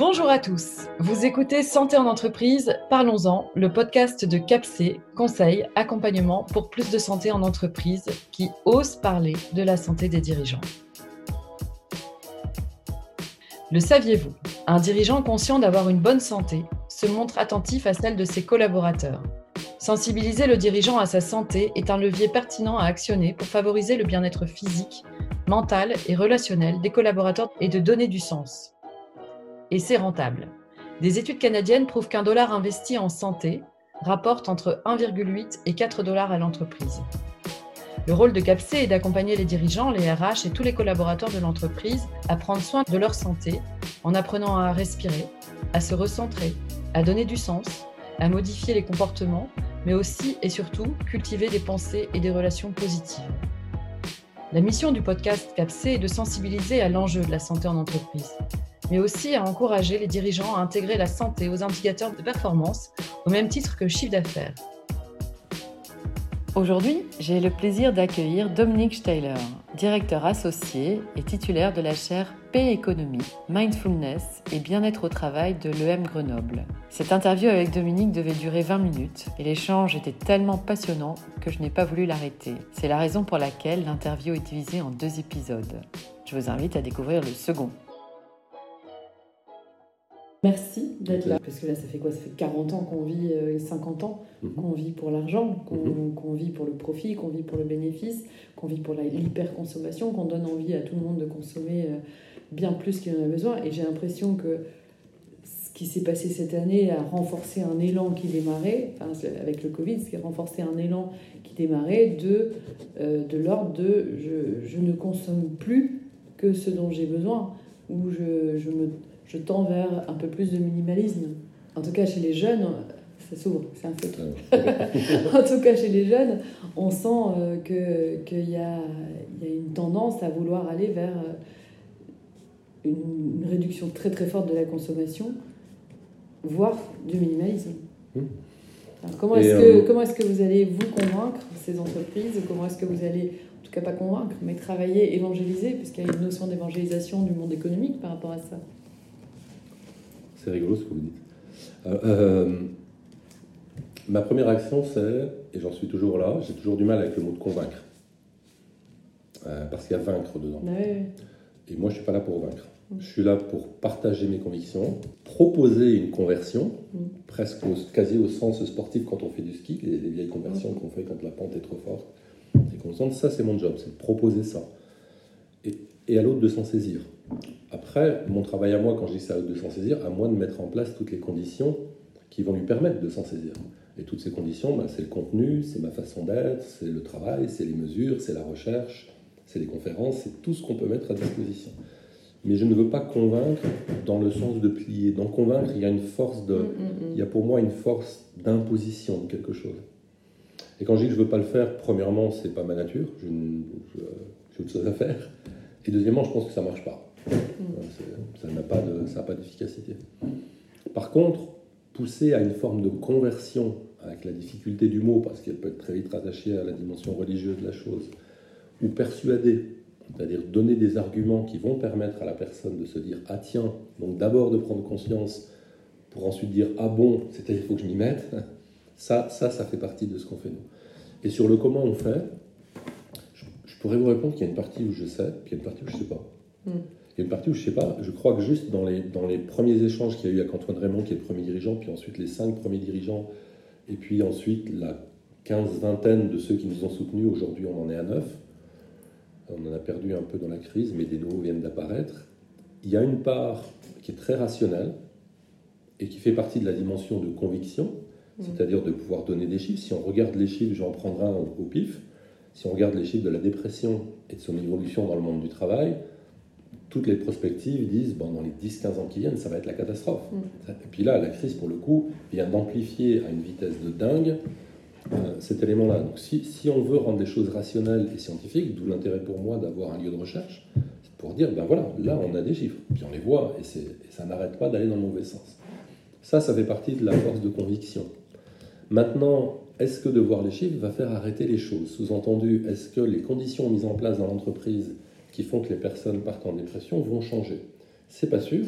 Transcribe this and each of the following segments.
Bonjour à tous. Vous écoutez Santé en entreprise, parlons-en, le podcast de CAPC, conseil, accompagnement pour plus de santé en entreprise qui ose parler de la santé des dirigeants. Le saviez-vous? Un dirigeant conscient d'avoir une bonne santé se montre attentif à celle de ses collaborateurs. Sensibiliser le dirigeant à sa santé est un levier pertinent à actionner pour favoriser le bien-être physique, mental et relationnel des collaborateurs et de donner du sens et c'est rentable. Des études canadiennes prouvent qu'un dollar investi en santé rapporte entre 1,8 et 4 dollars à l'entreprise. Le rôle de CAPC est d'accompagner les dirigeants, les RH et tous les collaborateurs de l'entreprise à prendre soin de leur santé en apprenant à respirer, à se recentrer, à donner du sens, à modifier les comportements, mais aussi et surtout cultiver des pensées et des relations positives. La mission du podcast CAPC est de sensibiliser à l'enjeu de la santé en entreprise, mais aussi à encourager les dirigeants à intégrer la santé aux indicateurs de performance au même titre que le chiffre d'affaires. Aujourd'hui, j'ai le plaisir d'accueillir Dominique Steiler, directeur associé et titulaire de la chaire Paix Économie, Mindfulness et Bien-être au travail de l'EM Grenoble. Cette interview avec Dominique devait durer 20 minutes et l'échange était tellement passionnant que je n'ai pas voulu l'arrêter. C'est la raison pour laquelle l'interview est divisée en deux épisodes. Je vous invite à découvrir le second. Merci d'être là. Parce que là, ça fait quoi? Ça fait 40 ans qu'on vit, euh, et 50 ans mhm. qu'on vit pour l'argent, mhm. qu'on vit pour le profit, qu'on vit pour le bénéfice, qu'on vit pour l'hyperconsommation, qu'on donne envie à tout le monde de consommer euh, bien plus qu'il en a besoin. Et j'ai l'impression que ce qui s'est passé cette année a renforcé un élan qui démarrait, enfin, avec le Covid, ce qui a renforcé un élan qui démarrait de, euh, de l'ordre de je, je, ne consomme plus que ce dont j'ai besoin, ou je, je me je tends vers un peu plus de minimalisme. En tout cas, chez les jeunes, ça s'ouvre, c'est un feutre. en tout cas, chez les jeunes, on sent euh, qu'il y, a, y a une tendance à vouloir aller vers euh, une, réduction très très forte de la consommation, voire du minimalisme. Mmh. comment est-ce que, euh, comment est que vous allez vous convaincre ces entreprises Comment est-ce que vous allez, en tout cas pas convaincre, mais travailler, évangéliser, puisqu'il y a une notion d'évangélisation du monde économique par rapport à ça? C'est rigolo ce que vous dites. Euh, euh, ma première action, c'est, et j'en suis toujours là, j'ai toujours du mal avec le mot de convaincre. Euh, parce qu'il y a vaincre dedans. Et moi, je ne suis pas là pour vaincre. Je suis là pour partager mes convictions, proposer une conversion, mm. presque quasi au sens sportif quand on fait du ski, les, vieilles conversions qu'on fait quand la pente est trop forte. Et qu'on sent, ça c'est mon job, c'est de proposer ça. Et, et à l'autre de s'en saisir. Après, mon travail à moi, quand je dis ça de s'en saisir, à moi de mettre en place toutes les conditions qui vont lui permettre de s'en saisir. Et toutes ces conditions, ben, c'est le contenu, c'est ma façon d'être, c'est le travail, c'est les mesures, c'est la recherche, c'est les conférences, c'est tout ce qu'on peut mettre à disposition. Mais je ne veux pas convaincre dans le sens de plier. Dans convaincre, il y a une force de, mm, mm, mm. il y a pour moi une force d'imposition de quelque chose. Et quand je dis que je ne veux pas le faire, premièrement, c'est pas ma nature, j'ai autre chose à faire. Et deuxièmement, je pense que ça marche pas. Ça n'a pas, de, pas d'efficacité. Par contre, pousser à une forme de conversion, avec la difficulté du mot, parce qu'elle peut être très vite rattachée à la dimension religieuse de la chose, ou persuader, c'est-à-dire donner des arguments qui vont permettre à la personne de se dire Ah tiens, donc d'abord de prendre conscience pour ensuite dire Ah bon, c'est-à-dire faut que je m'y mette, ça, ça, ça fait partie de ce qu'on fait nous. Et sur le comment on fait, je, pourrais vous répondre qu'il y a une partie où je sais, puis il y a une partie où je ne sais pas. Hmm. Il y a une partie où je sais pas, je crois que juste dans les, dans les premiers échanges qu'il y a eu avec Antoine Raymond, qui est le premier dirigeant, puis ensuite les cinq premiers dirigeants, et puis ensuite la quinze-vingtaine de ceux qui nous ont soutenus, aujourd'hui on en est à neuf. On en a perdu un peu dans la crise, mais des nouveaux viennent d'apparaître. Il y a une part qui est très rationnelle et qui fait partie de la dimension de conviction, mmh. c'est-à-dire de pouvoir donner des chiffres. Si on regarde les chiffres, j'en prendrai un au pif. Si on regarde les chiffres de la dépression et de son évolution dans le monde du travail, toutes les prospectives disent bon, dans les 10-15 ans qui viennent, ça va être la catastrophe. Mm. Et puis là, la crise, pour le coup, vient d'amplifier à une vitesse de dingue euh, cet élément-là. Donc si, si, on veut rendre les choses rationnelles et scientifiques, d'où l'intérêt pour moi d'avoir un lieu de recherche, c'est pour dire ben voilà, là on a des chiffres, puis on les voit, et, et ça n'arrête pas d'aller dans le mauvais sens. Ça, ça fait partie de la force de conviction. Maintenant, est-ce que de voir les chiffres va faire arrêter les choses? Sous-entendu, est-ce que les conditions mises en place dans l'entreprise qui font que les personnes partent en dépression vont changer. C'est pas sûr,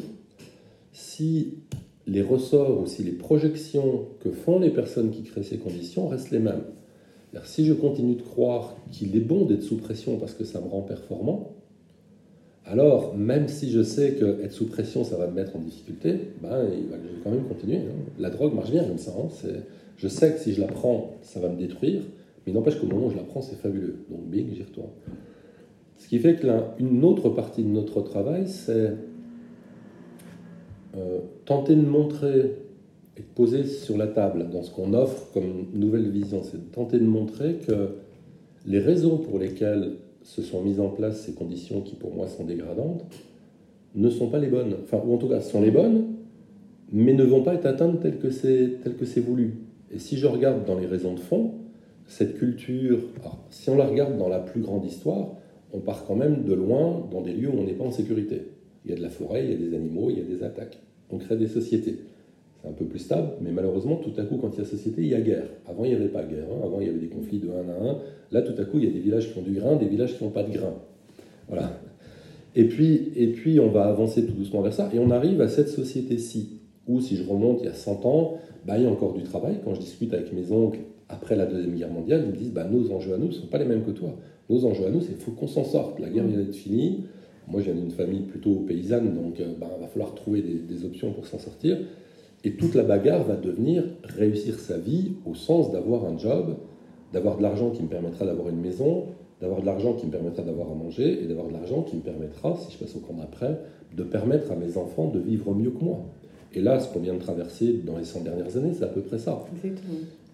si les ressorts ou si les projections que font les personnes qui créent ces conditions restent les mêmes. Si je continue de croire qu'il est bon d'être sous pression parce que ça me rend performant, alors même si je sais que être sous pression, ça va me mettre en difficulté, ben, je vais quand même continuer. Hein. La drogue marche bien comme ça. Hein. Je sais que si je la prends, ça va me détruire, mais n'empêche qu'au moment où je la prends, c'est fabuleux. Donc bing, j'y retourne. Ce qui fait qu'une autre partie de notre travail, c'est euh, tenter de montrer et de poser sur la table dans ce qu'on offre comme nouvelle vision, c'est de tenter de montrer que les raisons pour lesquelles se sont mises en place ces conditions qui pour moi sont dégradantes ne sont pas les bonnes, enfin ou en tout cas sont les bonnes, mais ne vont pas être atteintes telles que c'est tel que c'est voulu. Et si je regarde dans les raisons de fond, cette culture, si on la regarde dans la plus grande histoire, on part quand même de loin dans des lieux où on n'est pas en sécurité. Il y a de la forêt, il y a des animaux, il y a des attaques. On crée des sociétés. C'est un peu plus stable, mais malheureusement, tout à coup, quand il y a société, il y a guerre. Avant, il n'y avait pas guerre. Hein. Avant, il y avait des conflits de un à un. Là, tout à coup, il y a des villages qui ont du grain, des villages qui n'ont pas de grain. Voilà. Et puis, et puis, on va avancer tout doucement vers ça. Et on arrive à cette société-ci, où, si je remonte il y a 100 ans, bah, il y a encore du travail. Quand je discute avec mes oncles après la Deuxième Guerre mondiale, ils me disent bah, nos enjeux à nous ne sont pas les mêmes que toi. Nos enjeux à nous, c'est qu'il faut qu'on s'en sorte. La guerre vient d'être finie. Moi, j'ai une famille plutôt paysanne, donc il euh, bah, va falloir trouver des, options pour s'en sortir. Et toute la bagarre va devenir réussir sa vie au sens d'avoir un job, d'avoir de l'argent qui me permettra d'avoir une maison, d'avoir de l'argent qui me permettra d'avoir à manger et d'avoir de l'argent qui me permettra, si je passe au camp d'après, de permettre à mes enfants de vivre mieux que moi. Et là, ce qu'on vient de traverser dans les 100 dernières années, c'est à peu près ça.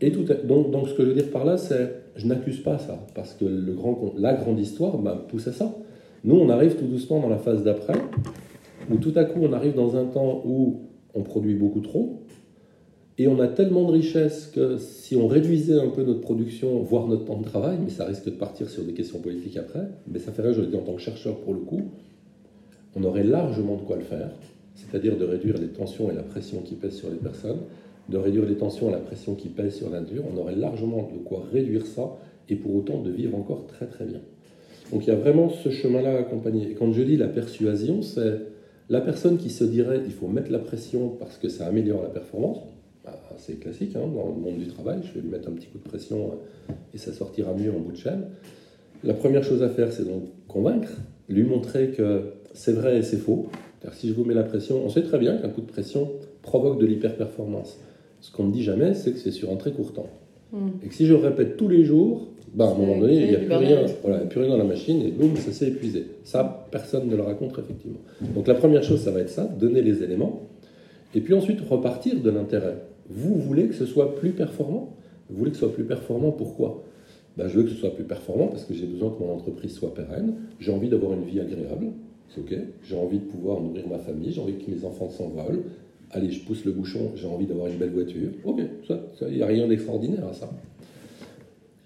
Et tout, donc, donc, ce que je veux dire par là, c'est je n'accuse pas ça, parce que le grand, la grande histoire m'a poussé à ça. Nous, on arrive tout doucement dans la phase d'après, où tout à coup, on arrive dans un temps où on produit beaucoup trop, et on a tellement de richesses que si on réduisait un peu notre production, voire notre temps de travail, mais ça risque de partir sur des questions politiques après, mais ça ferait, je le dis en tant que chercheur pour le coup, on aurait largement de quoi le faire, c'est-à-dire de réduire les tensions et la pression qui pèsent sur les personnes, de réduire les tensions et la pression qui pèse sur la on aurait largement de quoi réduire ça et pour autant de vivre encore très très bien. Donc il y a vraiment ce chemin-là à accompagner. Et quand je dis la persuasion, c'est la personne qui se dirait il faut mettre la pression parce que ça améliore la performance. Bah, c'est classique hein, dans le monde du travail, je vais lui mettre un petit coup de pression euh, et ça sortira mieux en bout de chaîne. La première chose à faire, c'est donc convaincre, lui montrer que c'est vrai et c'est faux. Car si je vous mets la pression, on sait très bien qu'un coup de pression provoque de l'hyperperformance. Ce qu'on ne dit jamais, c'est que c'est sur un très court temps. Hmm. Et que si je le répète tous les jours, bah, à un moment donné, il n'y a plus rien, voilà, plus rien dans la machine et boum, ça s'est épuisé. Ça, personne ne le raconte effectivement. Donc la première chose, ça va être ça, donner les éléments, et puis ensuite repartir de l'intérêt. Vous voulez que ce soit plus performant? Vous voulez que ce soit plus performant, pourquoi? Ben, Je veux que ce soit plus performant parce que j'ai besoin que mon entreprise soit pérenne, j'ai envie d'avoir une vie agréable, c'est ok, j'ai envie de pouvoir nourrir ma famille, j'ai envie que mes enfants s'envolent, allez, je pousse le bouchon, j'ai envie d'avoir une belle voiture, ok, ça, il n'y a rien d'extraordinaire à ça.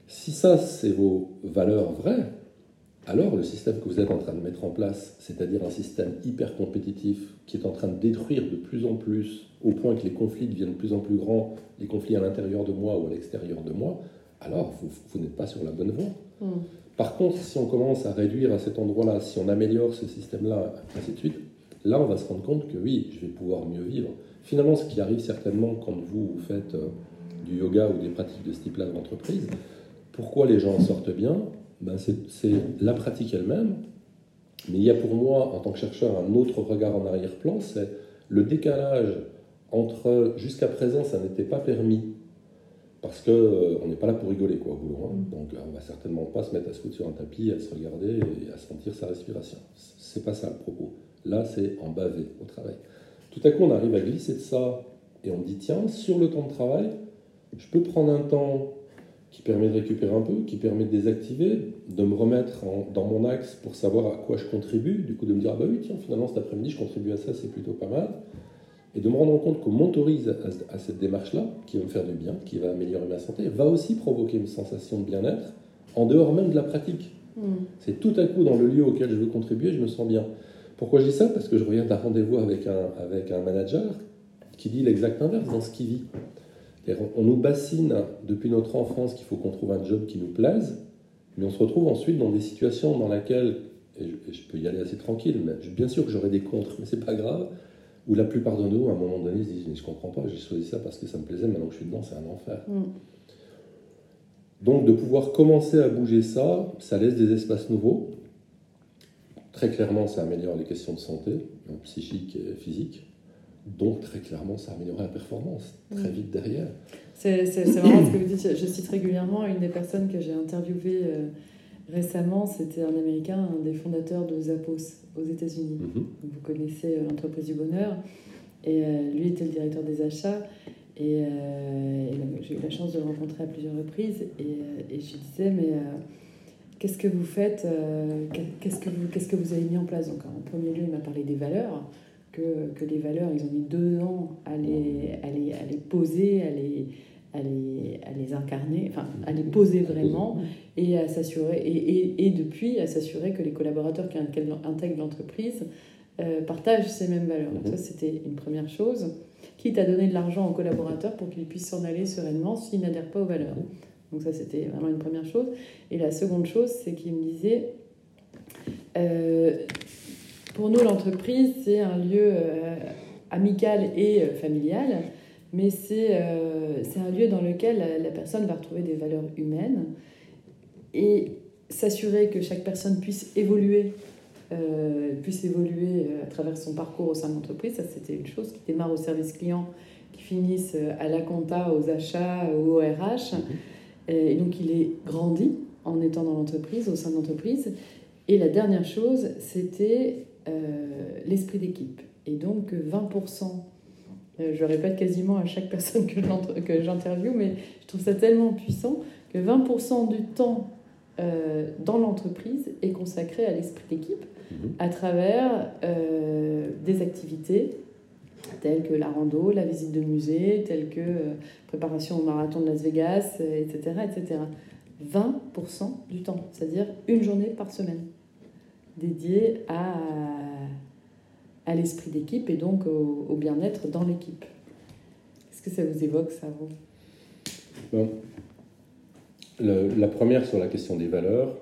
Si ça, c'est vos valeurs vraies, alors le système que vous êtes en train de mettre en place, c'est-à-dire un système hyper compétitif qui est en train de détruire de plus en plus, au point que les conflits deviennent de plus en plus grands, les conflits à l'intérieur de moi ou à l'extérieur de moi, alors vous, n'êtes pas sur la bonne voie. Hmm. Par contre, si on commence à réduire à cet endroit-là, si on améliore ce système-là, ainsi de suite, là on va se rendre compte que oui, je vais pouvoir mieux vivre. Finalement, ce qui arrive certainement quand vous faites euh, du yoga ou des pratiques de ce type-là dans l'entreprise, pourquoi les gens en sortent bien? Ben C'est la pratique elle-même, mais il y a pour moi, en tant que chercheur, un autre regard en arrière-plan, c'est le décalage entre jusqu'à présent ça n'était pas permis, parce qu'on euh, on n'est pas là pour rigoler quoi, au boulot. Hein. Mm. Donc on va certainement pas se mettre à se foutre sur un tapis, à se regarder et à sentir sa respiration. C'est pas ça le propos. Là, c'est en bavé au travail. Tout à coup, on arrive à glisser de ça et on dit tiens, sur le temps de travail, je peux prendre un temps qui permet de récupérer un peu, qui permet de désactiver, de me remettre dans mon axe pour savoir à quoi je contribue, du coup de me dire ah bah oui tiens finalement cet après-midi je contribue à ça, c'est plutôt pas mal, et de me rendre compte qu'on m'autorise à, cette démarche-là, qui va me faire du bien, qui va améliorer ma santé, va aussi provoquer une sensation de bien-être en dehors même de la pratique. Hmm. C'est tout à coup dans le lieu auquel je veux contribuer, je me sens bien. Pourquoi je dis ça? Parce que je reviens d'un rendez-vous avec un, avec un manager qui dit l'exact inverse dans ce qu'il vit. On nous bassine depuis notre enfance qu'il faut qu'on trouve un job qui nous plaise, mais on se retrouve ensuite dans des situations dans lesquelles, et je, peux y aller assez tranquille, mais bien sûr que j'aurai des contres, mais c'est pas grave, où la plupart de nous, à un moment donné, se disent Mais je comprends pas, j'ai choisi ça parce que ça me plaisait, maintenant que je suis dedans, c'est un enfer. Mm. Donc, de pouvoir commencer à bouger ça, ça laisse des espaces nouveaux. Très clairement, ça améliore les questions de santé, psychique et physique. Donc, très clairement, ça améliore la performance très Mm. vite derrière. C'est marrant ce que vous dites. Je cite régulièrement une des personnes que j'ai interviewées euh, récemment. C'était un Américain, un des fondateurs de Zappos aux États-Unis. Mhm. Vous connaissez euh, l'entreprise du bonheur. Et euh, lui était le directeur des achats. Et, j'ai eu la chance de le rencontrer à plusieurs reprises. Et, et je lui disais, mais qu'est-ce que vous faites euh, Qu'est-ce que vous, qu'est-ce que vous avez mis en place? Donc, en premier lieu, il m'a parlé des valeurs. Que, que les valeurs, ils ont mis deux ans à les, à les, à les poser, à les, à, les, à les incarner, enfin, à les poser vraiment et à s'assurer et, et, et depuis à s'assurer que les collaborateurs qui intègrent l'entreprise euh, partagent ces mêmes valeurs. Donc ça c'était une première chose. Quitte à donner de l'argent aux collaborateurs pour qu'ils puissent s'en aller sereinement s'ils n'adhèrent pas aux valeurs. Donc ça c'était vraiment une première chose. Et la seconde chose c'est qu'il me disait euh, pour nous l'entreprise c'est un lieu euh, amical et euh, familial mais c'est un lieu dans lequel la, personne va retrouver des valeurs humaines et s'assurer que chaque personne puisse évoluer, puisse évoluer à travers son parcours au sein de l'entreprise. Ça, c'était une chose qui démarre au service client, qui finissent à la compta, aux achats, au RH. Et donc, il est grandi en étant dans l'entreprise, au sein de l'entreprise. Et la dernière chose, c'était euh, l'esprit d'équipe. Et donc, 20% je le répète quasiment à chaque personne que j'interviewe, mais je trouve ça tellement puissant que 20% du temps euh, dans l'entreprise est consacré à l'esprit d'équipe mmh. à travers euh, des activités telles que la rando, la visite de musée, telles que euh, préparation au marathon de Las Vegas, etc. etc. 20% du temps, c'est-à-dire une journée par semaine dédiée à à l'esprit d'équipe et donc au, bien-être dans l'équipe. Est-ce que ça vous évoque ça, vous? La première sur la question des valeurs,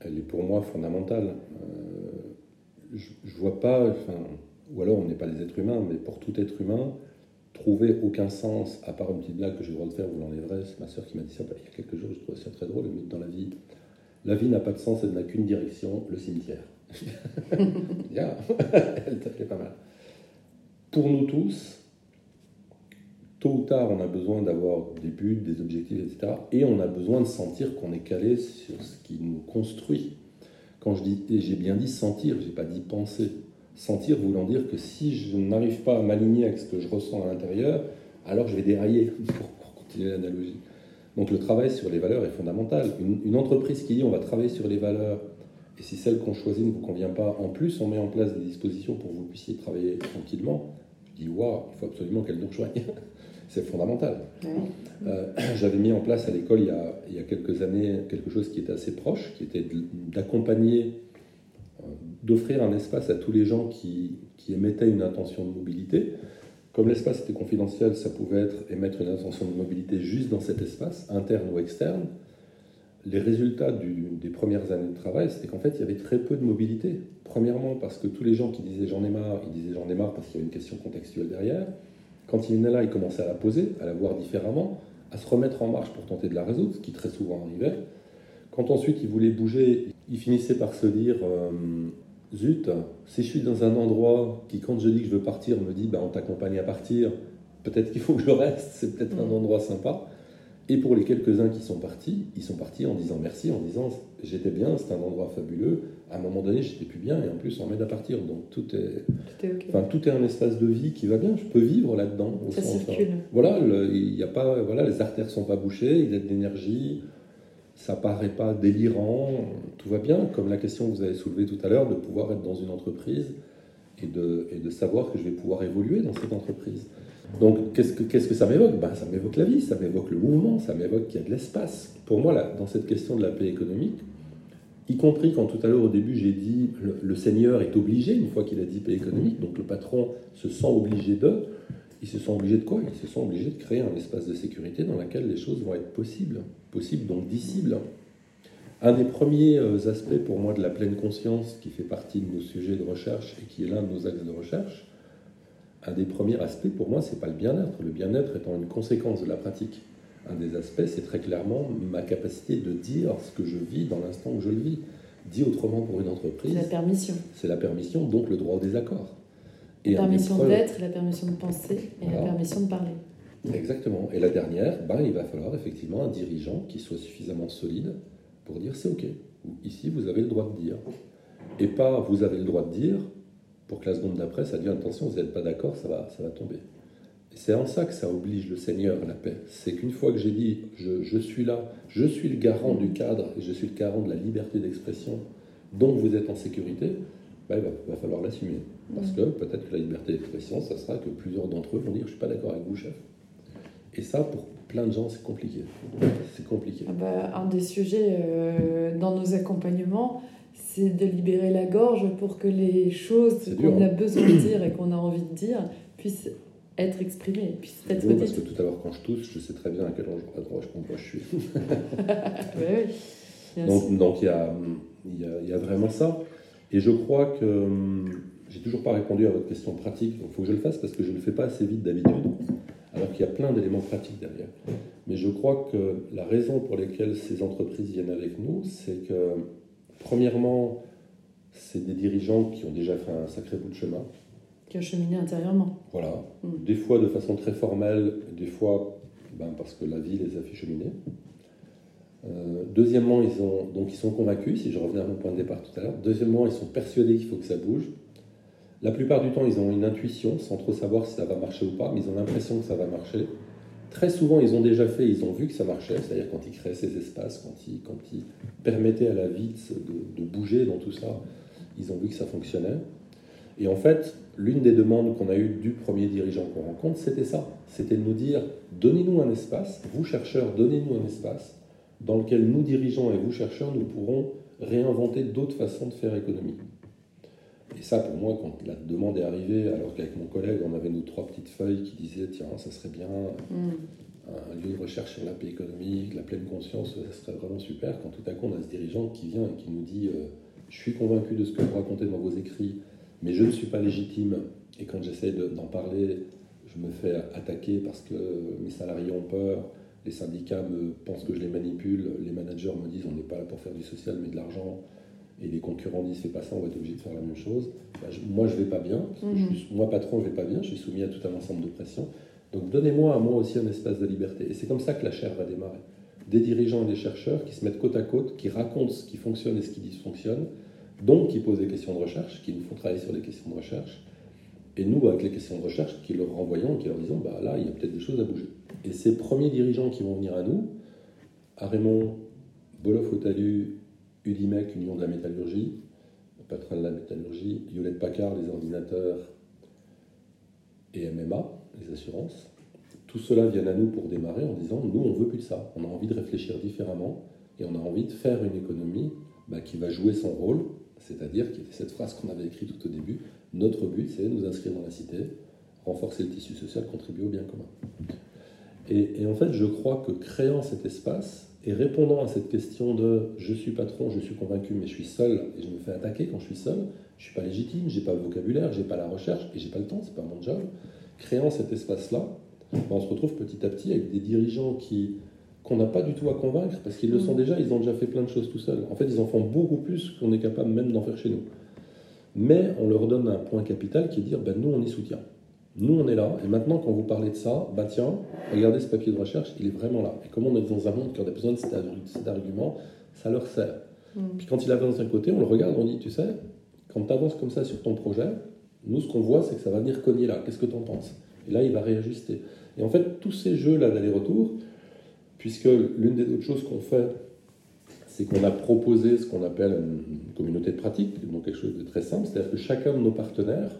elle est pour moi fondamentale. Euh, je ne vois pas, ou alors on n'est pas les êtres humains, mais pour tout être humain, trouver aucun sens, à part une petite blague que j'ai le droit de faire, vous l'enlèverez, c'est ma soeur qui m'a dit ça il y a quelques jours, je trouvais ça très drôle, le mythe dans la vie. La vie n'a pas de sens, elle n'a qu'une direction, le cimetière. yeah. elle est pas mal. Pour nous tous, tôt ou tard, on a besoin d'avoir des buts, des objectifs, etc. Et on a besoin de sentir qu'on est calé sur ce qui nous construit. Quand je dis, et j'ai bien dit sentir, j'ai pas dit penser. Sentir voulant dire que si je n'arrive pas à m'aligner avec ce que je ressens à l'intérieur, alors je vais dérailler, pour, pour continuer l'analogie. Donc le travail sur les valeurs est fondamental. Une, une entreprise qui dit on va travailler sur les valeurs, et si celle qu'on choisit ne vous convient pas, en plus, on met en place des dispositions pour que vous puissiez travailler tranquillement. Je dis, waouh, il faut absolument qu'elle nous rejoigne. C'est fondamental. Ouais. Euh, J'avais mis en place à l'école il, y a, il y a quelques années quelque chose qui était assez proche, qui était d'accompagner, d'offrir un espace à tous les gens qui, qui émettaient une intention de mobilité. Comme l'espace était confidentiel, ça pouvait être émettre une intention de mobilité juste dans cet espace, interne ou externe les résultats des premières années de travail, c'était qu'en fait, il y avait très peu de mobilité. Premièrement, parce que tous les gens qui disaient j'en ai marre, ils disaient j'en ai marre parce qu'il y avait une question contextuelle derrière. Quand ils venaient là, ils commençaient à la poser, à la voir différemment, à se remettre en marche pour tenter de la résoudre, ce qui très souvent arrivait. Quand ensuite ils voulaient bouger, ils finissaient par se dire euh, zut, si je suis dans un endroit qui, quand je dis que je veux partir, me dit bah, on t'accompagne à partir, peut-être qu'il faut que je reste, c'est peut-être mmh. un endroit sympa. Et pour les quelques-uns qui sont partis, ils sont partis en disant merci, en disant j'étais bien, c'était un endroit fabuleux. À un moment donné, j'étais plus bien et en plus on m'aide à partir. Donc tout est, tout est, okay. enfin, tout est un espace de vie qui va bien. Je peux vivre là-dedans. Ça circule. Voilà, il y a pas, voilà, les artères sont pas bouchées, il y a de l'énergie. Ça paraît pas délirant, tout va bien. Comme la question que vous avez soulevée tout à l'heure, de pouvoir être dans une entreprise et de, et de savoir que je vais pouvoir évoluer dans cette entreprise. Donc, qu'est-ce que, qu'est-ce que ça m'évoque? Ben, Ça m'évoque la vie, ça m'évoque le mouvement, ça m'évoque qu'il y a de l'espace. Pour moi, là, dans cette question de la paix économique, y compris quand tout à l'heure au début j'ai dit le, Seigneur est obligé, une fois qu'il a dit paix économique, donc le patron se sent obligé de, ils se sont obligés de quoi? Ils se sont obligés de créer un espace de sécurité dans lequel les choses vont être possibles, possibles donc dissibles. Un des premiers aspects pour moi de la pleine conscience qui fait partie de nos sujets de recherche et qui est l'un de nos axes de recherche, un des premiers aspects pour moi, c'est pas le bien-être. Le bien-être étant une conséquence de la pratique. Un des aspects, c'est très clairement ma capacité de dire ce que je vis dans l'instant où je le vis. Dit autrement pour une entreprise. C'est la permission. C'est la permission, donc le droit au désaccord. Et la permission d'être, la permission de penser et la permission de parler. Exactement. Et la dernière, ben, il va falloir effectivement un dirigeant qui soit suffisamment solide pour dire c'est OK. Ici, vous avez le droit de dire. Et pas vous avez le droit de dire pour que la seconde d'après, ça devient attention, vous n'êtes pas d'accord, ça va, ça va tomber. C'est en ça que ça oblige le Seigneur à la paix. C'est qu'une fois que j'ai dit je, je, suis là, je suis le garant du cadre et je suis le garant de la liberté d'expression, donc vous êtes en sécurité, ben, il va, va falloir l'assumer. Parce que peut-être que la liberté d'expression, ça sera que plusieurs d'entre eux vont dire je ne suis pas d'accord avec vous, chef. Et ça, pour plein de gens, c'est compliqué. C'est compliqué. Ah bah, un des sujets euh, dans nos accompagnements, c'est de libérer la gorge pour que les choses qu'on a hein. besoin de dire et qu'on a envie de dire puissent être exprimées, puissent être dur, Parce que tout à l'heure, quand je tousse, je sais très bien à quel endroit je, je suis. oui, donc, donc il y a, y, a, y a vraiment ça. Et je crois que hum, j'ai toujours pas répondu à votre question pratique, donc il faut que je le fasse parce que je ne le fais pas assez vite d'habitude alors qu'il y a plein d'éléments pratiques derrière. Mais je crois que la raison pour laquelle ces entreprises viennent avec nous, c'est que, premièrement, c'est des dirigeants qui ont déjà fait un sacré bout de chemin. Qui ont cheminé intérieurement. Voilà. Mm. Des fois de façon très formelle, des fois ben, parce que la vie les a fait cheminer. Euh, deuxièmement, ils, ont, donc ils sont convaincus, si je reviens à mon point de départ tout à l'heure. Deuxièmement, ils sont persuadés qu'il faut que ça bouge. La plupart du temps, ils ont une intuition sans trop savoir si ça va marcher ou pas, mais ils ont l'impression que ça va marcher. Très souvent, ils ont déjà fait, ils ont vu que ça marchait, c'est-à-dire quand ils créaient ces espaces, quand ils, quand ils permettaient à la vie de, bouger dans tout ça, ils ont vu que ça fonctionnait. Et en fait, l'une des demandes qu'on a eues du premier dirigeant qu'on rencontre, c'était ça. C'était de nous dire, donnez-nous un espace, vous chercheurs, donnez-nous un espace dans lequel nous dirigeants et vous chercheurs, nous pourrons réinventer d'autres façons de faire économie. Et ça, pour moi, quand la demande est arrivée, alors qu'avec mon collègue, on avait nos trois petites feuilles qui disaient tiens, ça serait bien mm. un lieu de recherche sur la paix économique, la pleine conscience, ça serait vraiment super. Quand tout à coup, on a ce dirigeant qui vient et qui nous dit euh, je suis convaincu de ce que vous racontez dans vos écrits, mais je ne suis pas légitime. Et quand j'essaie d'en parler, je me fais attaquer parce que mes salariés ont peur, les syndicats me pensent que je les manipule, les managers me disent on n'est pas là pour faire du social mais de l'argent et les concurrents disent fais pas ça, on va être obligé de faire la même chose. Bah, moi, je vais pas bien, mhm. moi, patron, je vais pas bien, je suis soumis à tout un ensemble de pressions. Donc, donnez-moi à moi aussi un espace de liberté. Et c'est comme ça que la chaire va démarrer. Des dirigeants et des chercheurs qui se mettent côte à côte, qui racontent ce qui fonctionne et ce qui dysfonctionne, donc qui posent des questions de recherche, qui nous font travailler sur les questions de recherche. Et nous, avec les questions de recherche, qui leur renvoyons, qui leur disons, bah là, il y a peut-être des choses à bouger. Et ces premiers dirigeants qui vont venir à nous, à Raymond, Bolof-Otalu, UDIMEC, Union de la métallurgie, patron de la métallurgie, Hewlett Packard, les ordinateurs et MMA, les assurances. Tout cela viennent à nous pour démarrer en disant nous, on veut plus de ça. On a envie de réfléchir différemment et on a envie de faire une économie bah, qui va jouer son rôle, c'est-à-dire qui était cette phrase qu'on avait écrite tout au début notre but, c'est nous inscrire dans la cité, renforcer le tissu social, contribuer au bien commun. Et en fait, je crois que créant cet espace, et répondant à cette question de je suis patron, je suis convaincu, mais je suis seul et je me fais attaquer quand je suis seul, je suis pas légitime, j'ai pas le vocabulaire, j'ai pas la recherche et j'ai pas le temps, c'est pas mon job. Créant cet espace-là, ben, on se retrouve petit à petit avec des dirigeants qui qu'on n'a pas du tout à convaincre parce qu'ils le sont mm. déjà, ils ont déjà fait plein de choses tout seuls. En fait, ils en font beaucoup plus qu'on est capable même d'en faire chez nous. Mais on leur donne un point capital qui est de dire ben, nous, on y soutient. Nous, on est là, et maintenant, quand vous parlez de ça, bah tiens, regardez ce papier de recherche, il est vraiment là. Et comme on est dans un monde qui a besoin de cet, argument, ça leur sert. Mm. Puis quand il avance d'un côté, on le regarde, on dit, tu sais, quand tu avances comme ça sur ton projet, nous, ce qu'on voit, c'est que ça va venir cogner là. Qu'est-ce que tu en penses? Et là, il va réajuster. Et en fait, tous ces jeux-là d'aller-retour, puisque l'une des autres choses qu'on fait, c'est qu'on a proposé ce qu'on appelle une communauté de pratique, donc quelque chose de très simple, c'est-à-dire que chacun de nos partenaires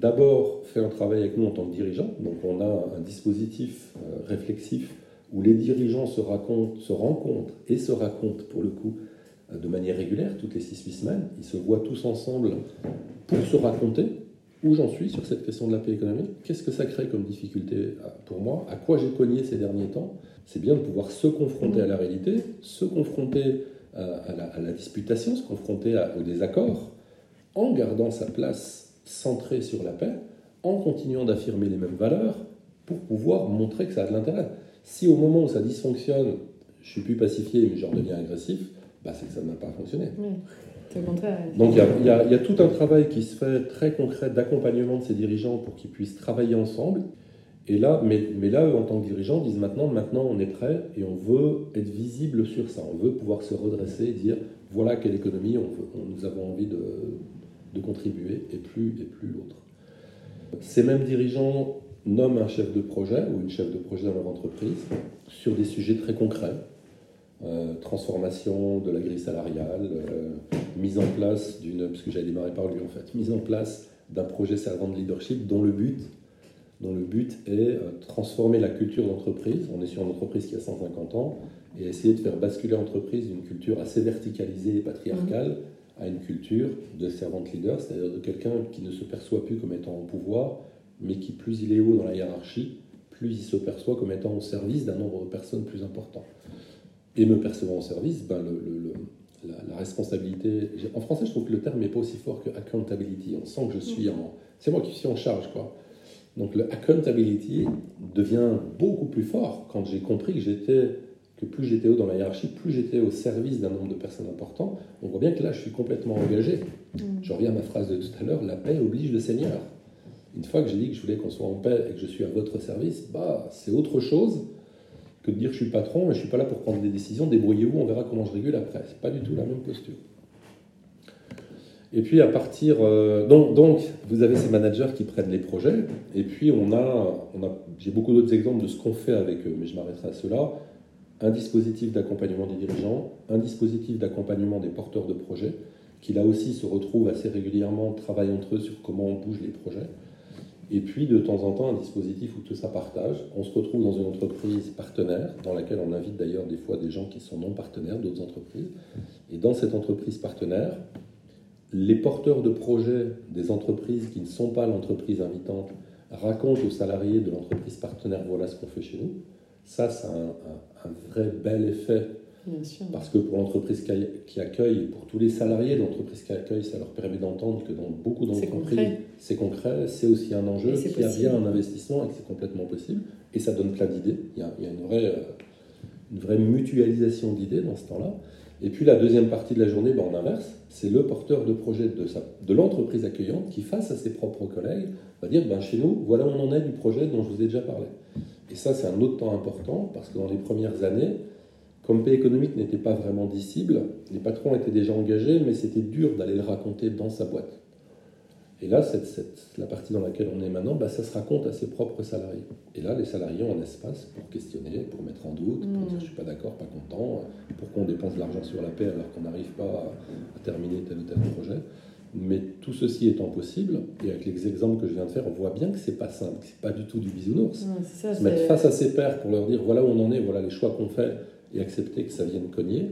d'abord fait un travail avec nous en tant que dirigeant. Donc on a un dispositif euh, réflexif où les dirigeants se rencontrent et se racontent pour le coup euh, de manière régulière, toutes les 6-8 semaines. Ils se voient tous ensemble pour se raconter où j'en suis sur cette question de la paix économique, qu'est-ce que ça crée comme difficulté euh, pour moi, à quoi j'ai cogné ces derniers temps? C'est bien de pouvoir se confronter à la réalité, se confronter à la, disputation, se confronter au désaccord, en gardant sa place centré sur la paix, en continuant d'affirmer les mêmes valeurs pour pouvoir montrer que ça a de l'intérêt. Si au moment où ça dysfonctionne, je suis plus pacifié mais je redeviens agressif, bah, c'est que ça n'a pas fonctionné. c'est le contraire. Donc il y, a tout un travail qui se fait très concret d'accompagnement de ces dirigeants pour qu'ils puissent travailler ensemble. Et là, mais, mais là, eux, en tant que dirigeants, disent maintenant, maintenant on est prêt et on veut être visible sur ça. On veut pouvoir se redresser et dire voilà quelle économie on nous avons envie de, de contribuer et plus, et plus l'autre. Ces mêmes dirigeants nomment un chef de projet ou une chef de projet dans leur entreprise sur des sujets très concrets. Euh, transformation de la grille salariale, euh, mise en place d'une, parce que j'avais démarré par lui en fait, mise en place d'un projet servant de leadership dont le but, dont le but est euh, transformer la culture d'entreprise. On est sur une entreprise qui a 150 ans et essayer de faire basculer l'entreprise d'une culture assez verticalisée et patriarcale à une culture de servante leader, c'est-à-dire de quelqu'un qui ne se perçoit plus comme étant au pouvoir, mais qui plus il est haut dans la hiérarchie, plus il se perçoit comme étant au service d'un nombre de personnes plus important. Et me percevant au service, ben le, la, responsabilité. En français, je trouve que le terme n'est pas aussi fort que accountability. On sent que je suis en. C'est moi qui suis en charge, quoi. Donc le accountability devient beaucoup plus fort quand j'ai compris que j'étais que plus j'étais haut dans la hiérarchie, plus j'étais au service d'un nombre de personnes important. On voit bien que là, je suis complètement engagé. Mm. Je reviens à ma phrase de tout à l'heure, la paix oblige le Seigneur. Une fois que j'ai dit que je voulais qu'on soit en paix et que je suis à votre service, bah, c'est autre chose que de dire que je suis patron et je ne suis pas là pour prendre des décisions, débrouillez-vous, on verra comment je régule après. Ce n'est pas du tout la même posture. Et puis à partir... Euh, donc, donc, vous avez ces managers qui prennent les projets, et puis on a, on a j'ai beaucoup d'autres exemples de ce qu'on fait avec eux, mais je m'arrêterai à cela un dispositif d'accompagnement des dirigeants, un dispositif d'accompagnement des porteurs de projets, qui là aussi se retrouvent assez régulièrement, travaillent entre eux sur comment on bouge les projets. Et puis de temps en temps un dispositif où tout ça partage. On se retrouve dans une entreprise partenaire, dans laquelle on invite d'ailleurs des fois des gens qui sont non partenaires d'autres entreprises. Et dans cette entreprise partenaire, les porteurs de projets des entreprises qui ne sont pas l'entreprise invitante racontent aux salariés de l'entreprise partenaire voilà ce qu'on fait chez nous. Ça, ça a un, vrai bel effet. Parce que pour l'entreprise qui accueille, pour tous les salariés de l'entreprise qui accueille, ça leur permet d'entendre que dans beaucoup d'entreprises, c'est concret, c'est aussi un enjeu, qu'il y a bien un investissement et que c'est complètement possible. Et ça donne plein d'idées. Il, y a, une, vraie, euh, une vraie mutualisation d'idées dans ce temps-là. Et puis la deuxième partie de la journée, ben, en inverse, c'est le porteur de projet de, de l'entreprise accueillante qui, face à ses propres collègues, va dire ben, chez nous, voilà où on en est du projet dont je vous ai déjà parlé. Et ça, c'est un autre temps important, parce que dans les premières années, comme paix économique n'était pas vraiment disciple, les patrons étaient déjà engagés, mais c'était dur d'aller le raconter dans sa boîte. Et là, cette, la partie dans laquelle on est maintenant, bah, ça se raconte à ses propres salariés. Et là, les salariés ont un espace pour questionner, pour mettre en doute, pour dire je ne suis pas d'accord, pas content, pourquoi on dépense de l'argent sur la paix alors qu'on n'arrive pas à, à, terminer tel ou tel projet. Mais tout ceci étant possible, et avec les exemples que je viens de faire, on voit bien que c'est pas simple, que c'est pas du tout du bisounours. se mettre face à ses pairs pour leur dire voilà où on en est, voilà les choix qu'on fait, et accepter que ça vienne cogner,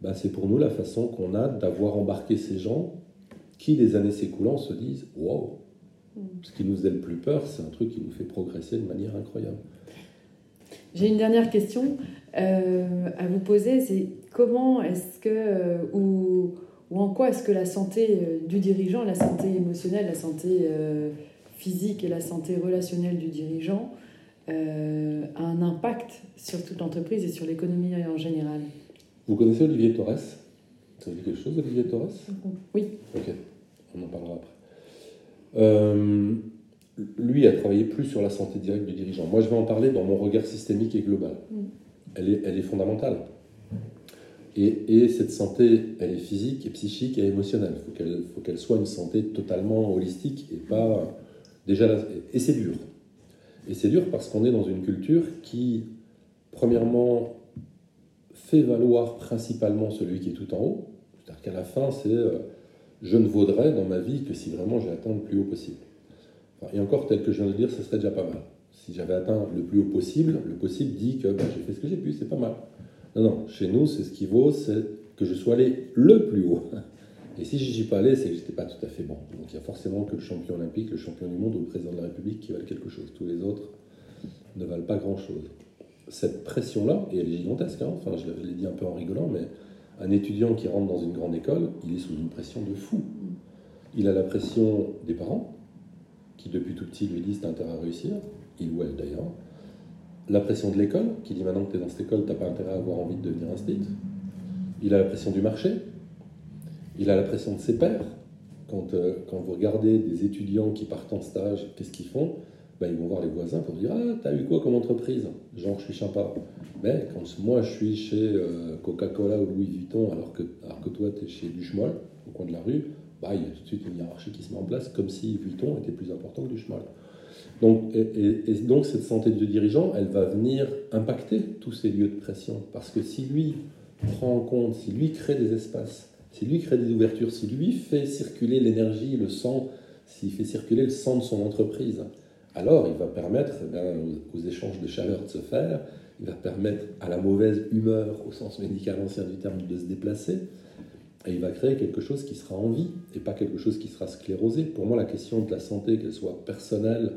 bah c'est pour nous la façon qu'on a d'avoir embarqué ces gens qui, les années s'écoulant, se disent waouh mm. Ce qui nous faisait le plus peur, c'est un truc qui nous fait progresser de manière incroyable. J'ai une dernière question euh, à vous poser c'est comment est-ce que. Euh, ou ou en quoi est-ce que la santé euh, du dirigeant, la santé émotionnelle, la santé euh, physique et la santé relationnelle du dirigeant euh, a un impact sur toute l'entreprise et sur l'économie en général? Vous connaissez Olivier Torres? Ça vous dit quelque chose, Olivier Torres? Oui. Ok, on en parlera après. lui a travaillé plus sur la santé directe du dirigeant. Moi, je vais en parler dans mon regard systémique et global. Mm. Elle, est, elle est fondamentale. Et, cette santé, elle est physique et psychique et émotionnelle. Il faut qu'elle soit une santé totalement holistique et pas déjà et c'est dur. Et c'est dur parce qu'on est dans une culture qui, premièrement, fait valoir principalement celui qui est tout en haut. C'est-à-dire qu'à la fin, c'est euh, je ne vaudrais dans ma vie que si vraiment j'ai atteint le plus haut possible. et encore, tel que je viens de dire, ce serait déjà pas mal. Si j'avais atteint le plus haut possible, le possible dit que ben, j'ai fait ce que j'ai pu, c'est pas mal. Non, non, chez nous, c'est ce qui vaut, c'est que je sois allé le plus haut. Et si je n'y suis pas allé, c'est que je n'étais pas tout à fait bon. Donc il y a forcément que le champion olympique, le champion du monde ou le président de la République qui valent quelque chose. Tous les autres ne valent pas grand-chose. Cette pression-là, et elle est gigantesque, hein, enfin je l'ai dit un peu en rigolant, mais un étudiant qui rentre dans une grande école, il est sous une pression de fou. Il a la pression des parents, qui depuis tout petit lui disent t'as intérêt à réussir, il ou elle d'ailleurs. La pression de l'école, qui dit maintenant que tu es dans cette école, t'as pas intérêt à avoir envie de devenir un stit. Il a la pression du marché, il a la pression de ses pairs. Quand, euh, quand vous regardez des étudiants qui partent en stage, qu'est-ce qu'ils font? Ben, Ils vont voir les voisins pour dire Ah, t'as eu quoi comme entreprise? Genre, je suis sympa. Mais quand moi, je suis chez euh, Coca-Cola ou Louis Vuitton, alors que, alors que toi, tu es chez Duchemol, au coin de la rue, bah, il y a tout de suite une hiérarchie qui se met en place, comme si Vuitton était plus important que Duchemol. Donc, et, donc, cette santé de dirigeant, elle va venir impacter tous ces lieux de pression. Parce que si lui prend en compte, si lui crée des espaces, si lui crée des ouvertures, si lui fait circuler l'énergie, le sang, s'il fait circuler le sang de son entreprise, alors il va permettre eh aux, échanges de chaleur de se faire, il va permettre à la mauvaise humeur, au sens médical ancien du terme, de se déplacer, et il va créer quelque chose qui sera en vie, et pas quelque chose qui sera sclérosé. Pour moi, la question de la santé, qu'elle soit personnelle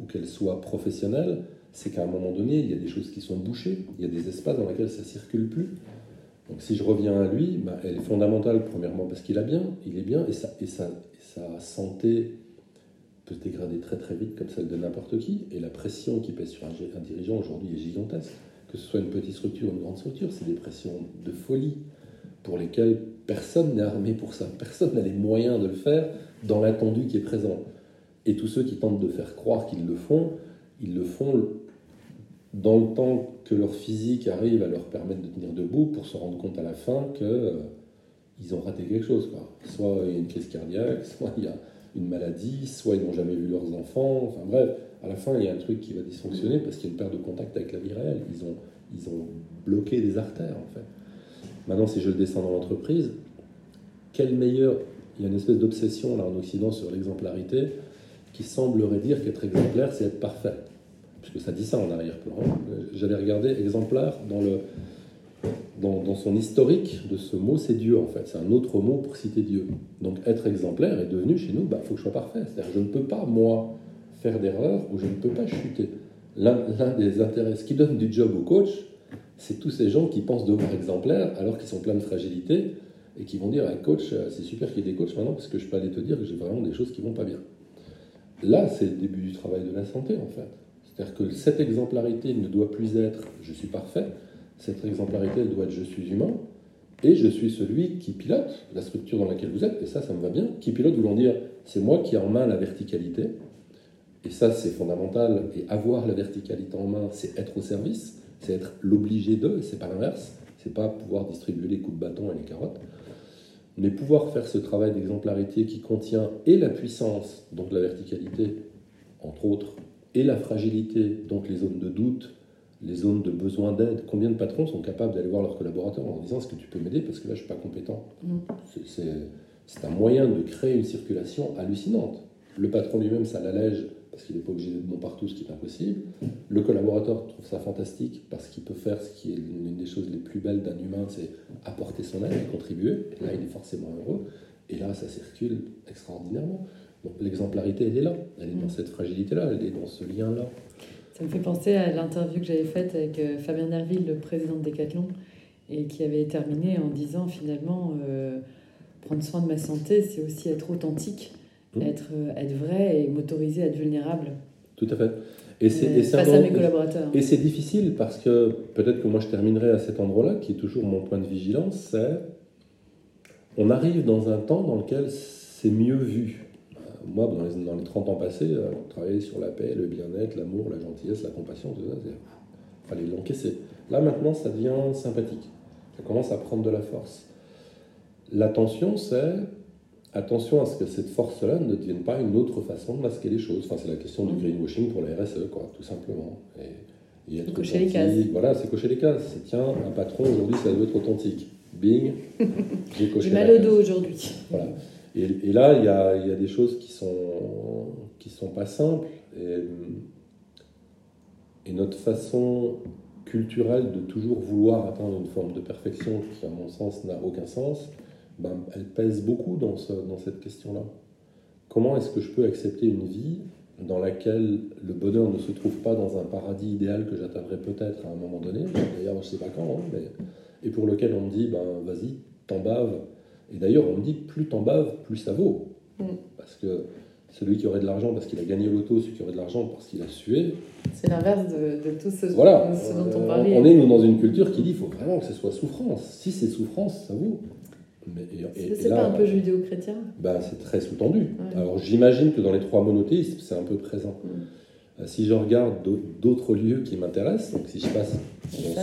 ou qu'elle soit professionnelle, c'est qu'à un moment donné, il y a des choses qui sont bouchées, il y a des espaces dans lesquels ça circule plus. Donc si je reviens à lui, bah, elle est fondamentale, premièrement parce qu'il a bien, il est bien, et sa, santé peut se dégrader très très vite comme celle de n'importe qui, et la pression qui pèse sur un, dirigeant aujourd'hui est gigantesque. Que ce soit une petite structure ou une grande structure, c'est des pressions de folie pour lesquelles personne n'est armé pour ça, personne n'a les moyens de le faire dans l'attendu qui est présent. Et tous ceux qui tentent de faire croire qu'ils le font, ils le font dans le temps que leur physique arrive à leur permettre de tenir debout pour se rendre compte à la fin que euh, ont raté quelque chose. Soit il y a une crise cardiaque, soit il y a une maladie, soit ils n'ont jamais vu leurs enfants. Enfin bref, à la fin, il y a un truc qui va dysfonctionner parce qu'il y a une perte de contact avec la vie réelle. Ils ont, ils ont bloqué des artères, en fait. Maintenant, si je le descends dans l'entreprise, quel meilleur... Il y a une espèce d'obsession là en Occident sur l'exemplarité qui semblerait dire qu'être exemplaire, c'est être parfait puisque ça dit ça en arrière-plan. J'avais regardé exemplaire dans, le, dans, son historique de ce mot, c'est Dieu en fait. C'est un autre mot pour citer Dieu. Donc être exemplaire est devenu chez nous, il bah, faut que je sois parfait. C'est-à-dire je ne peux pas, moi, faire d'erreur ou je ne peux pas chuter. L'un des intérêts, ce qui donne du job au coach, c'est tous ces gens qui pensent devoir exemplaire alors qu'ils sont pleins de fragilité et qui vont dire à coach, c'est super qu'il y ait des coachs maintenant parce que je peux aller te dire que j'ai vraiment des choses qui vont pas bien. Là, c'est le début du travail de la santé en fait. C'est-à-dire que cette exemplarité ne doit plus être je suis parfait, cette exemplarité, doit être je suis humain, et je suis celui qui pilote la structure dans laquelle vous êtes, et ça, ça me va bien. Qui pilote voulant dire c'est moi qui ai en main la verticalité, et ça, c'est fondamental, et avoir la verticalité en main, c'est être au service, c'est être l'obligé d'eux, et c'est pas l'inverse, c'est pas pouvoir distribuer les coups de bâton et les carottes. Mais pouvoir faire ce travail d'exemplarité qui contient et la puissance, donc la verticalité, entre autres, et la fragilité, donc les zones de doute, les zones de besoin d'aide. Combien de patrons sont capables d'aller voir leurs collaborateurs en disant est-ce que tu peux m'aider parce que là je ne suis pas compétent? Mm. C'est un moyen de créer une circulation hallucinante. Le patron lui-même, ça l'allège parce qu'il n'est pas obligé d'être bon partout, ce qui est impossible. Le collaborateur trouve ça fantastique parce qu'il peut faire ce qui est l'une des choses les plus belles d'un humain, c'est apporter son aide et contribuer. Et là, il est forcément heureux. Et là, ça circule extraordinairement l'exemplarité, elle est là. Elle est dans mm. cette fragilité-là, elle est dans ce lien-là. Ça me fait penser à l'interview que j'avais faite avec euh, Fabien Nerville, le président de Decathlon, et qui avait terminé en disant finalement euh, prendre soin de ma santé, c'est aussi être authentique. Être, euh, être vrai et m'autoriser à être vulnérable. Tout à fait. Et c'est, face à mes collaborateurs. Et c'est difficile parce que peut-être que moi je terminerai à cet endroit-là, qui est toujours mon point de vigilance, c'est on arrive dans un temps dans lequel c'est mieux vu moi, dans les, dans les, 30 ans passés, euh, travailler sur la paix, le bien-être, l'amour, la gentillesse, la compassion, tout ça, il fallait l'encaisser. Là, maintenant, ça devient sympathique. Ça commence à prendre de la force. L'attention, c'est attention à ce que cette force-là ne devienne pas une autre façon de masquer les choses. Enfin, c'est la question du mm. greenwashing pour la RSE, quoi, tout simplement. Et, et cocher les cases. Voilà, c'est cocher les cases. C'est tiens, un patron aujourd'hui, ça doit être authentique. Bing, j'ai coché. J'ai mal au dos aujourd'hui. Voilà. Et, là, il y a, y a, des choses qui sont, qui sont pas simples. Et, et, notre façon culturelle de toujours vouloir atteindre une forme de perfection qui, à mon sens, n'a aucun sens, ben, elle pèse beaucoup dans, ce, dans cette question-là. Comment est-ce que je peux accepter une vie dans laquelle le bonheur ne se trouve pas dans un paradis idéal que j'atteindrai peut-être à un moment donné, d'ailleurs je ne sais pas quand, hein, mais, et pour lequel on me dit, ben, vas-y, t'en baves, et d'ailleurs, on me dit plus t'en baves, plus ça vaut. Mm. Parce que celui qui aurait de l'argent parce qu'il a gagné l'auto, celui qui aurait de l'argent parce qu'il a sué. C'est l'inverse de, tout ce, voilà. ce dont on parlait. On est nous dans une culture qui dit qu'il faut vraiment que ce soit souffrance. Si c'est souffrance, ça vaut. C'est pas un peu judéo-chrétien bah, C'est très sous-tendu. Alors j'imagine que dans les trois monothéismes, c'est un peu présent. Mm. Euh, si je regarde d'autres lieux qui m'intéressent, donc si je passe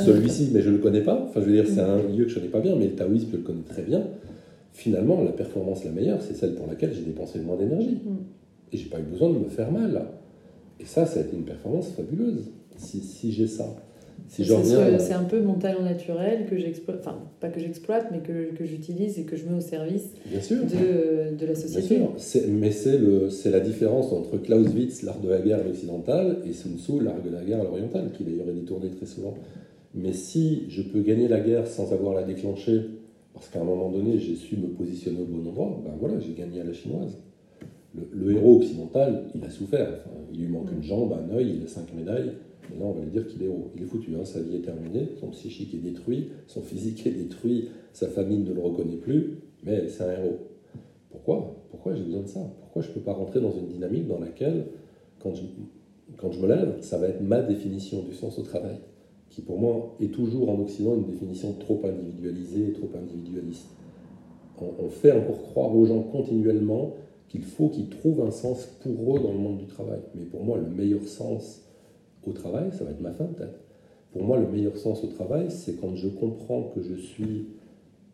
celui-ci, mais je ne le connais pas, enfin je veux dire, c'est mm. un lieu que je ne connais pas bien, mais le taoïsme, je le connais très bien, finalement, la performance la meilleure, c'est celle pour laquelle j'ai dépensé le moins d'énergie. Mm. Et j'ai pas eu besoin de me faire mal. Et ça, ça a été une performance fabuleuse, si, si j'ai ça. Si c'est un peu mon talent naturel que j'exploite, enfin pas que j'exploite, mais que, que j'utilise et que je mets au service De, de, la société. Bien sûr. Mais c'est la différence entre Clausewitz, l'art de la guerre à l'occidental, et Sun Tzu, l'art de la guerre à l'oriental, qui d'ailleurs est détourné très souvent. Mais si je peux gagner la guerre sans avoir la déclencher, parce qu'à un moment donné j'ai su me positionner au bon endroit, ben voilà, j'ai gagné à la chinoise. Le, héros occidental, il a souffert. il lui manque une jambe, un œil, il a cinq médailles. Et là, on va lui dire qu'il est. Il est foutu, hein. sa vie est terminée, son psychique est détruit, son physique est détruit, sa famille ne le reconnaît plus, mais c'est un héros. Pourquoi? Pourquoi j'ai besoin de ça? Pourquoi je ne peux pas rentrer dans une dynamique dans laquelle, quand je, quand je me lève, ça va être ma définition du sens au travail, qui pour moi est toujours en Occident une définition trop individualisée et trop individualiste. On, fait encore croire aux gens continuellement qu'il faut qu'ils trouvent un sens pour eux dans le monde du travail. Mais pour moi, le meilleur sens au travail, ça va être ma fin peut-être. Pour moi, le meilleur sens au travail, c'est quand je comprends que je suis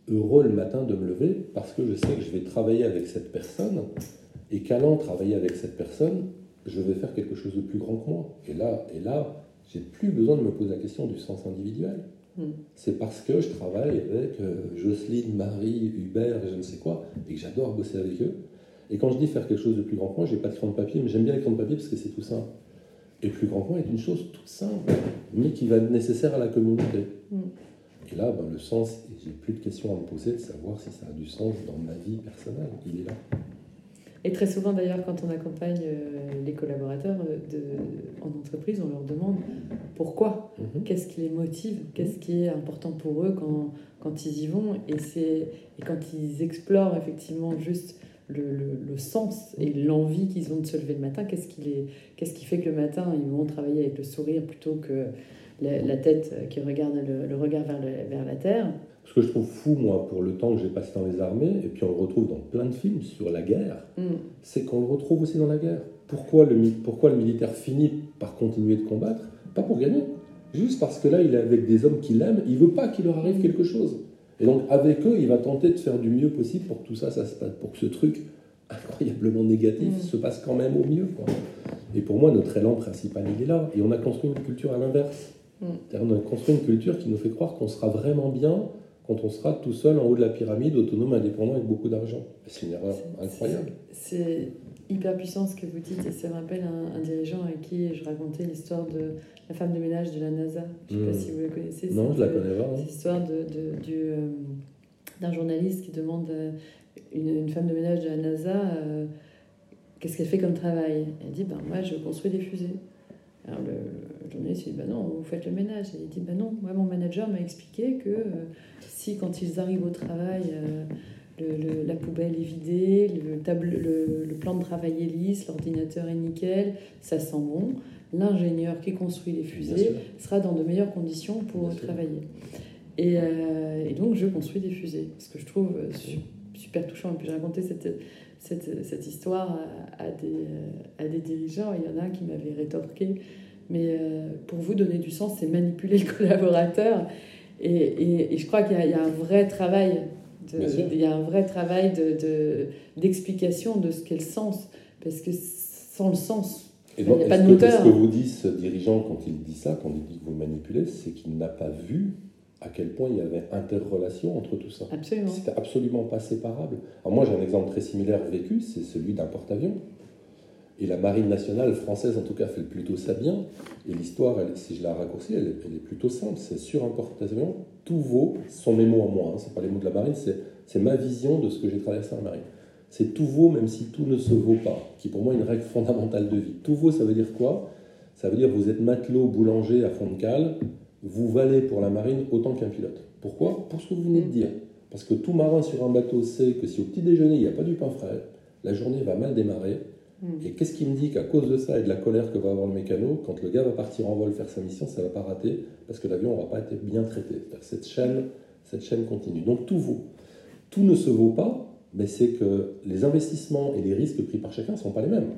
heureux le matin de me lever parce que je sais que je vais travailler avec cette personne et qu'allant travailler avec cette personne, je vais faire quelque chose de plus grand que moi. Et là, et là j'ai plus besoin de me poser la question du sens individuel. Hmm. C'est parce que je travaille avec euh, Jocelyne, Marie, Hubert et je ne sais quoi, et que j'adore bosser avec eux. Et quand je dis faire quelque chose de plus grand que moi, j'ai pas de crayon de papier, mais j'aime bien les crayons de papier parce que c'est tout simple. Et plus grand point est une chose toute simple, mais qui va être nécessaire à la communauté. Mm. Et là, ben, le sens, j'ai plus de questions à me poser de savoir si ça a du sens dans ma vie personnelle. Il est là. Et très souvent, d'ailleurs, quand on accompagne euh, les collaborateurs euh, de, en entreprise, on leur demande pourquoi, mm-hmm. qu'est-ce qui les motive, qu'est-ce qui est important pour eux quand, quand ils y vont? Et, et quand ils explorent effectivement juste le, sens et l'envie qu'ils ont de se lever le matin. Qu'est-ce qui, les, qu'est-ce qui fait que le matin, ils vont travailler avec le sourire plutôt que la, tête qui regarde le, regard vers, vers la terre? Ce que je trouve fou, moi, pour le temps que j'ai passé dans les armées, et puis on le retrouve dans plein de films sur la guerre, mm. c'est qu'on le retrouve aussi dans la guerre. Pourquoi le, pourquoi le militaire finit par continuer de combattre? Pas pour gagner, juste parce que là, il est avec des hommes qu'il aime, il veut pas qu'il leur arrive quelque chose. Et donc, avec eux, il va tenter de faire du mieux possible pour que tout ça, ça se passe, pour que ce truc incroyablement négatif mm. se passe quand même au mieux. Quoi. Et pour moi, notre élan principal, il est là. Et on a construit une culture à l'inverse. Mm. On a construit une culture qui nous fait croire qu'on sera vraiment bien quand on sera tout seul en haut de la pyramide, autonome, indépendant, avec beaucoup d'argent. C'est une erreur incroyable. C'est hyper puissant ce que vous dites, et ça me rappelle un, dirigeant avec qui je racontais l'histoire de la femme de ménage de la NASA. Je ne sais pas hmm. si vous la connaissez. Non, je la connais pas. C'est l'histoire de, euh, d'un journaliste qui demande à une, femme de ménage de la NASA euh, qu'est-ce qu'elle fait comme travail? Elle dit ben, Moi, je construis des fusées. Alors le, journaliste dit ben non, vous faites le ménage. Elle dit ben non, moi mon manager m'a expliqué que euh, si quand ils arrivent au travail, le, la poubelle est vidée, le, table, le, plan de travail est lisse, l'ordinateur est nickel, ça sent bon. L'ingénieur qui construit les fusées sera dans de meilleures conditions pour travailler. Et, euh, et, donc, je construis des fusées, ce que je trouve euh, super touchant. Et puis, j'ai raconté cette, cette, cette, histoire à, des, à des dirigeants. Il y en a un qui m'avait rétorqué. Mais euh, pour vous donner du sens, c'est manipuler le collaborateur. Et, et, et je crois qu'il y, y, a un vrai travail il y a un vrai travail d'explication de, de, ce qu'est le sens. Parce que sans le sens, il n'y a pas de moteur. Ce que vous dit ce dirigeant quand il dit ça, quand il dit que vous manipulez, c'est qu'il n'a pas vu à quel point il y avait interrelation entre tout ça. Absolument. C'était absolument pas séparable. Alors moi, j'ai un exemple très similaire vécu, c'est celui d'un porte-avions. Et la marine nationale française, en tout cas, fait plutôt ça bien. Et l'histoire, si je la raccourcis, elle, est plutôt simple. C'est sur un porte-avions, tout vaut, ce sont mes mots à moi, hein, c'est pas les mots de la marine, c'est ma vision de ce que j'ai traversé en marine. C'est tout vaut même si tout ne se vaut pas, qui pour moi est une règle fondamentale de vie. Tout vaut, ça veut dire quoi? Ça veut dire vous êtes matelot, boulanger à fond de cale, vous valez pour la marine autant qu'un pilote. Pourquoi? Pour ce que vous venez de dire. Parce que tout marin sur un bateau sait que si au petit déjeuner il n'y a pas du pain frais, la journée va mal démarrer Et qu'est-ce qui me dit qu'à cause de ça et de la colère que va avoir le mécano, quand le gars va partir en vol faire sa mission, ça ne va pas rater parce que l'avion n'aura pas été bien traité. Cette chaîne, cette chaîne continue. Donc tout vaut. Tout ne se vaut pas, mais c'est que les investissements et les risques pris par chacun ne sont pas les mêmes.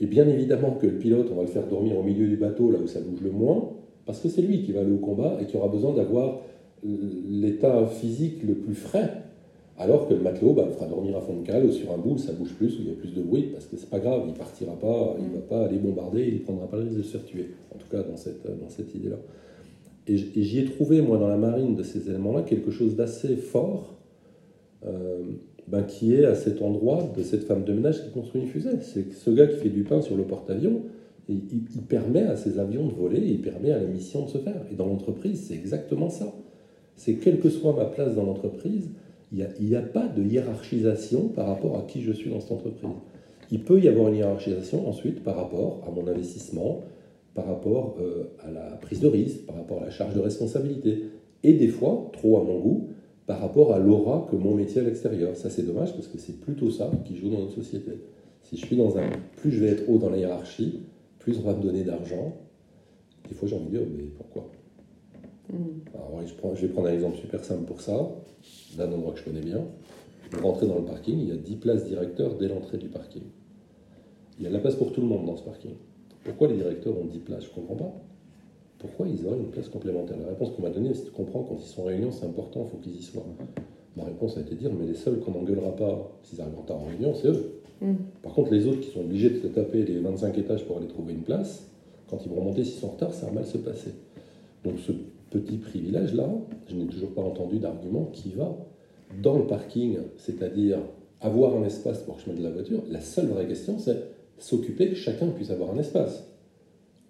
Et bien évidemment que le pilote, on va le faire dormir au milieu du bateau, là où ça bouge le moins, parce que c'est lui qui va aller au combat et qui aura besoin d'avoir l'état physique le plus frais alors que le matelot bah, fera dormir à fond de cale sur un bout, ça bouge plus, où il y a plus de bruit, parce que c'est pas grave, il partira pas, il va pas aller bombarder, il prendra pas le risque de se faire tuer. En tout cas, dans cette, dans cette idée-là. Et, j'y ai trouvé, moi, dans la marine, de ces éléments-là, quelque chose d'assez fort, euh, ben, qui est à cet endroit de cette femme de ménage qui construit une fusée. C'est ce gars qui fait du pain sur le porte-avions, il, il, permet à ses avions de voler, il permet à la mission de se faire. Et dans l'entreprise, c'est exactement ça. C'est quelle que soit ma place dans l'entreprise, il n'y a, pas de hiérarchisation par rapport à qui je suis dans cette entreprise. Il peut y avoir une hiérarchisation ensuite par rapport à mon investissement, par rapport euh, à la prise de risque, par rapport à la charge de responsabilité, et des fois, trop à mon goût, par rapport à l'aura que mon métier à l'extérieur. Ça, c'est dommage parce que c'est plutôt ça qui joue dans notre société. Si je suis dans un. Plus je vais être haut dans la hiérarchie, plus on va me donner d'argent. Des fois, j'ai envie de dire, mais pourquoi? Mm. Alors, je, prends, je vais prendre un exemple super simple pour ça d'un endroit que je connais bien. Pour rentrer dans le parking, il y a 10 places directeurs dès l'entrée du parking. Il y a de la place pour tout le monde dans ce parking. Pourquoi les directeurs ont 10 places? Je ne comprends pas. Pourquoi ils auraient une place complémentaire? La réponse qu'on m'a donnée, c'est tu comprends, quand ils sont en réunion, c'est important, il faut qu'ils y soient. Ma réponse a été de dire, mais les seuls qu'on n'engueulera pas s'ils arrivent en retard en réunion, c'est eux. Mm. Par contre, les autres qui sont obligés de se taper les 25 étages pour aller trouver une place, quand ils vont remonter s'ils sont en retard, ça va mal se passer. Donc ce petit privilège-là, je n'ai toujours pas entendu d'argument qui va dans le parking, c'est-à-dire avoir un espace pour chemin de la voiture. La seule vraie question, c'est s'occuper que chacun puisse avoir un espace.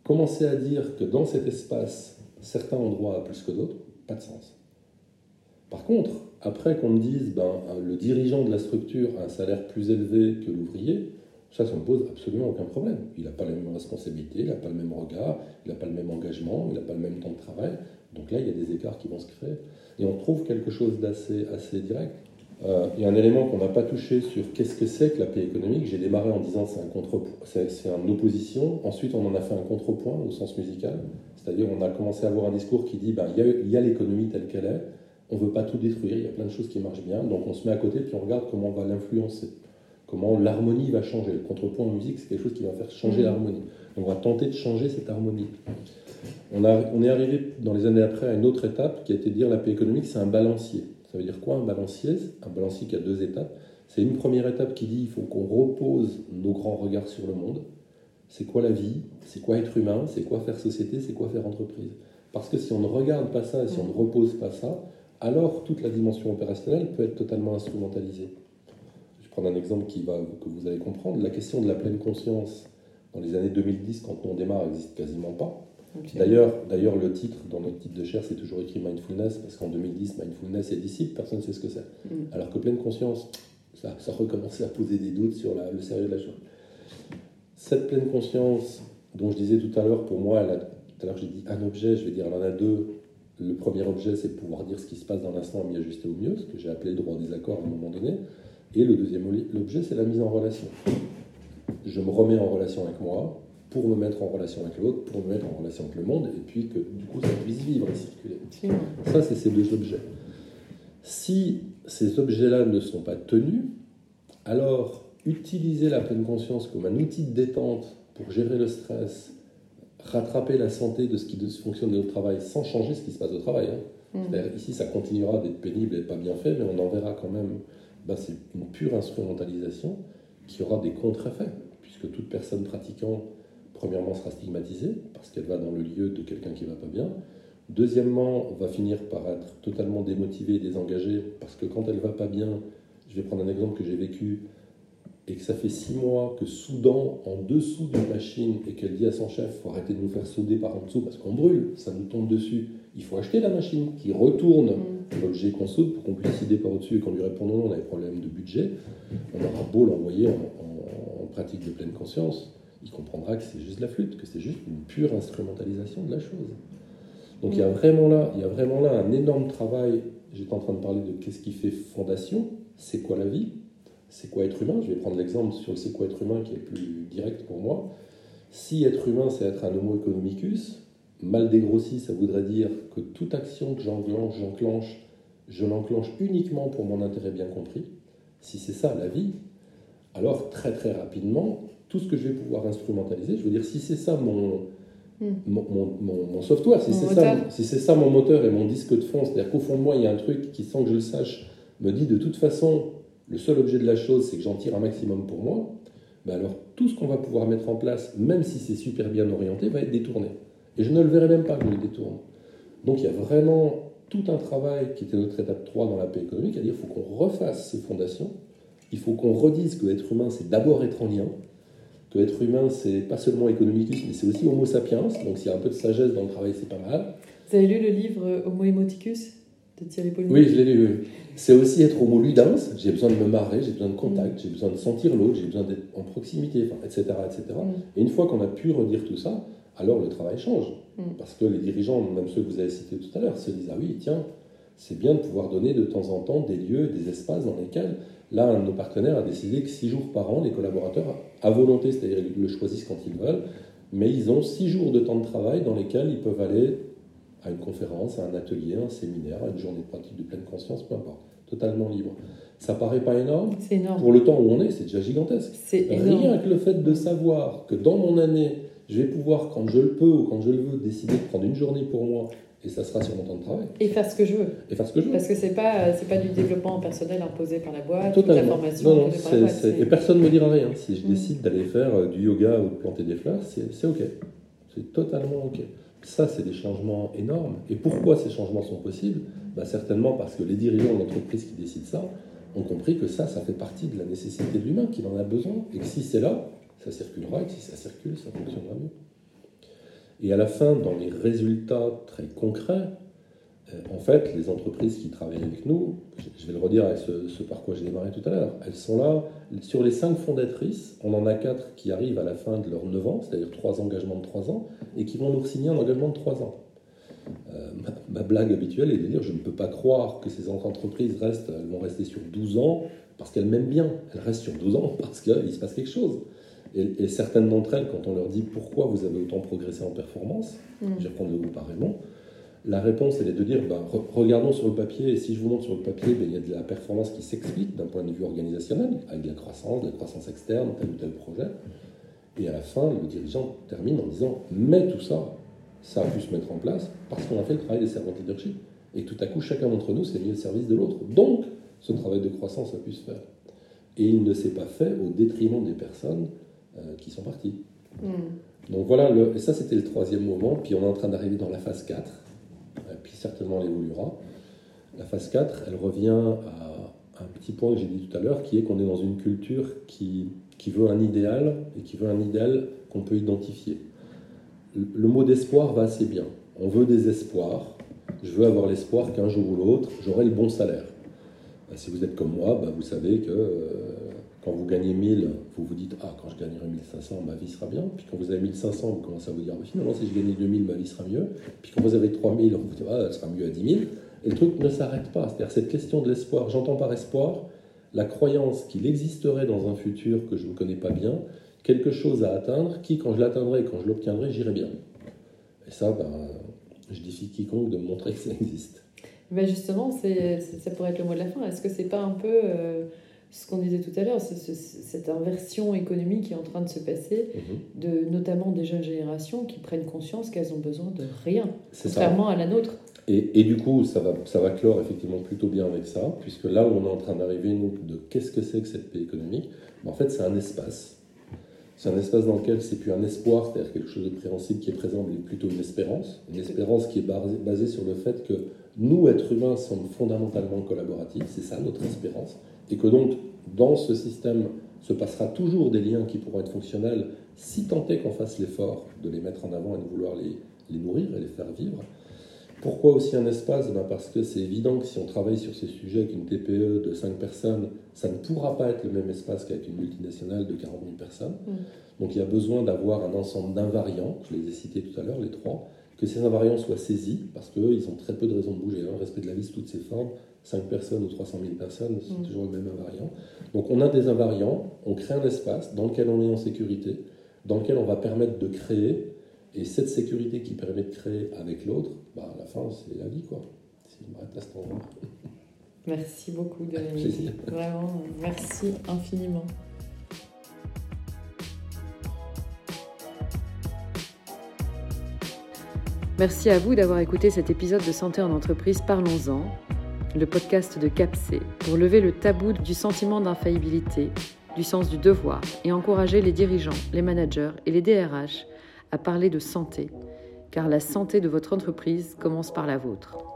Commencer à dire que dans cet espace, certains ont droit à plus que d'autres, pas de sens. Par contre, après qu'on me dise ben, le dirigeant de la structure a un salaire plus élevé que l'ouvrier, ça, ça ne pose absolument aucun problème. Il n'a pas la même responsabilité, il n'a pas le même regard, il n'a pas le même engagement, il n'a pas le même temps de travail. Donc là, il y a des écarts qui vont se créer. Et on trouve quelque chose d'assez assez direct. Euh, il y a un élément qu'on n'a pas touché sur qu'est-ce que c'est que la paix économique. J'ai démarré en disant c'est un contre, c'est une opposition. Ensuite, on en a fait un contrepoint au sens musical. C'est-à-dire, on a commencé à avoir un discours qui dit ben, il y a, l'économie telle qu'elle est. On ne veut pas tout détruire. Il y a plein de choses qui marchent bien. Donc, on se met à côté puis on regarde comment on va l'influencer comment l'harmonie va changer. Le contrepoint en musique, c'est quelque chose qui va faire changer mmh. l'harmonie. On va tenter de changer cette harmonie. On, a, on, est arrivé dans les années après à une autre étape qui a été de dire la paix économique, c'est un balancier. Ça veut dire quoi un balancier? Un balancier qui a deux étapes. C'est une première étape qui dit il faut qu'on repose nos grands regards sur le monde. C'est quoi la vie? C'est quoi être humain? C'est quoi faire société? C'est quoi faire entreprise? Parce que si on ne regarde pas ça et si on ne repose pas ça, alors toute la dimension opérationnelle peut être totalement instrumentalisée prendre un exemple qui va, que vous allez comprendre. La question de la pleine conscience dans les années 2010, quand on démarre, n'existe quasiment pas. D'ailleurs, d'ailleurs, le titre, dans notre titre de chair, c'est toujours écrit mindfulness, parce qu'en 2010, mindfulness est disciple, personne ne sait ce que c'est. Mm. Alors que pleine conscience, ça, ça recommençait à poser des doutes sur le sérieux de la chose. Cette pleine conscience, dont je disais tout à l'heure, pour moi, tout à l'heure j'ai dit un objet, je vais dire, elle en a deux. Le premier objet, c'est pouvoir dire ce qui se passe dans l'instant et m'y ajuster au mieux, ce que j'ai appelé le droit des accords à un moment donné. Et le deuxième objet, c'est la mise en relation. Je me remets en relation avec moi pour me mettre en relation avec l'autre, pour me mettre en relation avec le monde, et puis que du coup ça puisse vivre et circuler. Ça, c'est ces deux objets. Si ces objets-là ne sont pas tenus, alors utiliser la pleine conscience comme un outil de détente pour gérer le stress, rattraper la santé de ce qui fonctionne de notre travail sans changer ce qui se passe au travail. Hein. Mm. Ici, ça continuera d'être pénible et pas bien fait, mais on en verra quand même ben, c'est une pure instrumentalisation qui aura des contre-effets, puisque toute personne pratiquant, premièrement, sera stigmatisée, parce qu'elle va dans le lieu de quelqu'un qui va pas bien. Deuxièmement, va finir par être totalement démotivée et désengagée, parce que quand elle va pas bien, je vais prendre un exemple que j'ai vécu, et que ça fait six mois que soudant en dessous d'une machine, et qu'elle dit à son chef, faut arrêter de nous faire souder par en dessous, parce qu'on brûle, ça nous tombe dessus, il faut acheter la machine qui retourne mm. L'objet qu'on soude pour qu'on puisse aider par au-dessus et qu'on lui réponde non, on a des problèmes de budget. On aura beau l'envoyer en, pratique de pleine conscience, il comprendra que c'est juste la flûte, que c'est juste une pure instrumentalisation de la chose. Donc il y a mm. vraiment là, il y a vraiment là un énorme travail. J'étais en train de parler de qu'est-ce qui fait fondation, c'est quoi la vie? c'est quoi être humain? Je vais prendre l'exemple sur le c'est quoi être humain qui est le plus direct pour moi. Si être humain, c'est être un homo economicus, mal dégrossi, ça voudrait dire que toute action que j'enclenche, j'enclenche, je l'enclenche uniquement pour mon intérêt bien compris. Si c'est ça la vie, alors très très rapidement, tout ce que je vais pouvoir instrumentaliser, je veux dire, si c'est ça mon, hmm. mon, software, si c'est ça, si ça mon moteur et mon disque de fond, c'est-à-dire qu'au fond de moi, il y a un truc qui, sans que je le sache, me dit de toute façon, le seul objet de la chose, c'est que j'en tire un maximum pour moi, ben alors tout ce qu'on va pouvoir mettre en place, même si c'est super bien orienté, va être détourné. Et je ne le verrai même pas que je le détourne. Donc il y a vraiment tout un travail qui était notre étape 3 dans la paix économique, à dire qu'il faut qu'on refasse ces fondations, il faut qu'on redise que l'être humain, c'est d'abord être en lien, que l'être humain, c'est pas seulement economicus, mais c'est aussi homo sapiens, donc s'il y a un peu de sagesse dans le travail, c'est pas mal. Vous avez lu le livre Homo emoticus de Thierry Paul Oui, je l'ai lu. C'est aussi être homo ludens, j'ai besoin de me marrer, j'ai besoin de contact, j'ai besoin de sentir l'autre, j'ai besoin d'être en proximité, etc. etc. Mm. Et une fois qu'on a pu redire tout ça, alors le travail change. Mm. Parce que les dirigeants, même ceux que vous avez cités tout à l'heure, se disent Ah oui, tiens, c'est bien de pouvoir donner de temps en temps des lieux, des espaces dans lesquels, là, un de nos partenaires a décidé que six jours par an, les collaborateurs, à volonté, c'est-à-dire ils le choisissent quand ils veulent, mais ils ont six jours de temps de travail dans lesquels ils peuvent aller à une conférence, à un atelier, à un séminaire, à une journée de pratique de pleine conscience, peu importe, totalement libre. Ça paraît pas énorme C'est énorme. Pour le temps où on est, c'est déjà gigantesque. C'est Rien que le fait de savoir que dans mon année, je vais pouvoir, quand je le peux ou quand je le veux, décider de prendre une journée pour moi et ça sera sur mon temps de travail. Et faire ce que je veux. Et faire ce que je veux. Parce que c'est pas c'est pas du développement personnel imposé par la boîte, Totalement. la formation non, non, et personne ne me dira rien. Si je mm. décide d'aller faire euh, du yoga ou de planter des fleurs, c'est ok. C'est totalement ok. Ça, c'est des changements énormes. Et pourquoi ces changements sont possibles? Bah, Certainement parce que les dirigeants de l'entreprise qui décident ça ont compris que ça, ça fait partie de la nécessité de l'humain, qu'il en a besoin, et que si c'est là, ça circulera, et si ça circule, ça fonctionnera mieux. Et à la fin, dans les résultats très concrets, euh, en fait, les entreprises qui travaillent avec nous, je vais le redire avec ce, par quoi j'ai démarré tout à l'heure, elles sont là, sur les cinq fondatrices, on en a quatre qui arrivent à la fin de leurs 9 ans, c'est-à-dire trois engagements de trois ans, et qui vont nous signer un engagement de trois ans. Euh, ma, blague habituelle est de dire je ne peux pas croire que ces entreprises restent, elles vont rester sur 12 ans parce qu'elles m'aiment bien. Elles restent sur 12 ans parce qu'il se passe quelque chose. Et, certaines d'entre elles, quand on leur dit pourquoi vous avez autant progressé en performance, mm. je vais reprendre le groupe par Raymond, la réponse elle est de dire ben, regardons sur le papier, et si je vous montre sur le papier, ben, il y a de la performance qui s'explique d'un point de vue organisationnel, avec de la croissance, de la croissance externe, tel ou tel projet. Et à la fin, le dirigeant termine en disant mais tout ça, ça a pu se mettre en place parce qu'on a fait le travail des servants leadership. Et tout à coup, chacun d'entre nous s'est mis au service de l'autre. Donc, ce travail de croissance a pu se faire. Et il ne s'est pas fait au détriment des personnes euh, qui sont partis. Hmm. Donc voilà, le, et ça c'était le troisième moment, puis on est en train d'arriver dans la phase 4, et puis certainement elle évoluera. La phase 4, elle revient à un petit point que j'ai dit tout à l'heure, qui est qu'on est dans une culture qui, qui veut un idéal, et qui veut un idéal qu'on peut identifier. Le, le mot d'espoir va assez bien. On veut des espoirs. Je veux avoir l'espoir qu'un jour ou l'autre, j'aurai le bon salaire. Ben, si vous êtes comme moi, ben, vous savez que euh, quand vous gagnez 1000, vous vous dites Ah, quand je gagnerai 1500, ma vie sera bien. Puis quand vous avez 1500, vous commencez à vous dire Finalement, si je gagnais 2000, ma vie sera mieux. Puis quand vous avez 3000, vous vous dites Ah, elle sera mieux à 10 000. Et le truc ne s'arrête pas. C'est-à-dire cette question de l'espoir. J'entends par espoir la croyance qu'il existerait dans un futur que je ne connais pas bien quelque chose à atteindre qui, quand je l'atteindrai, quand je l'obtiendrai, j'irai bien. Et ça, ben, je défie quiconque de me montrer que ça existe. Ben justement, c'est, ça pourrait être le mot de la fin. Est-ce que c'est pas un peu. Euh, ce qu'on disait tout à l'heure, c'est cette inversion économique qui est en train de se passer, mhm. de, notamment des jeunes générations qui prennent conscience qu'elles ont besoin de rien, contrairement à la nôtre. Et, et, du coup, ça va, ça va clore effectivement plutôt bien avec ça, puisque là où on est en train d'arriver, nous, de qu'est-ce que c'est que cette paix économique? En fait, c'est un espace. C'est un espace dans lequel c'est plus un espoir, c'est-à-dire quelque chose de préhensible qui est présent, mais plutôt une espérance. Une espérance qui est basée, sur le fait que nous, êtres humains, sommes fondamentalement collaboratifs, c'est ça notre espérance et que donc dans ce système se passera toujours des liens qui pourront être fonctionnels si tant est qu'on fasse l'effort de les mettre en avant et de vouloir les, les nourrir et les faire vivre. Pourquoi aussi un espace? Ben Parce que c'est évident que si on travaille sur ces sujets avec une TPE de 5 personnes, ça ne pourra pas être le même espace qu'avec une multinationale de 40 000 personnes. Mm. Donc il y a besoin d'avoir un ensemble d'invariants, je les ai cités tout à l'heure, les trois, que ces invariants soient saisis, parce qu'eux, ils ont très peu de raisons de bouger. Hein. respect de la vie sous toutes ses formes, 5 personnes ou 300 000 personnes, c'est Mm. toujours le même invariant. Donc on a des invariants, on crée un espace dans lequel on est en sécurité, dans lequel on va permettre de créer, et cette sécurité qui permet de créer avec l'autre, bah, à la fin, c'est la vie, quoi. À cet endroit. Merci beaucoup, Dominique. Vraiment, merci infiniment. Merci à vous d'avoir écouté cet épisode de Santé en entreprise Parlons-en, le podcast de CAPC, pour lever le tabou du sentiment d'infaillibilité, du sens du devoir et encourager les dirigeants, les managers et les DRH à parler de santé, car la santé de votre entreprise commence par la vôtre.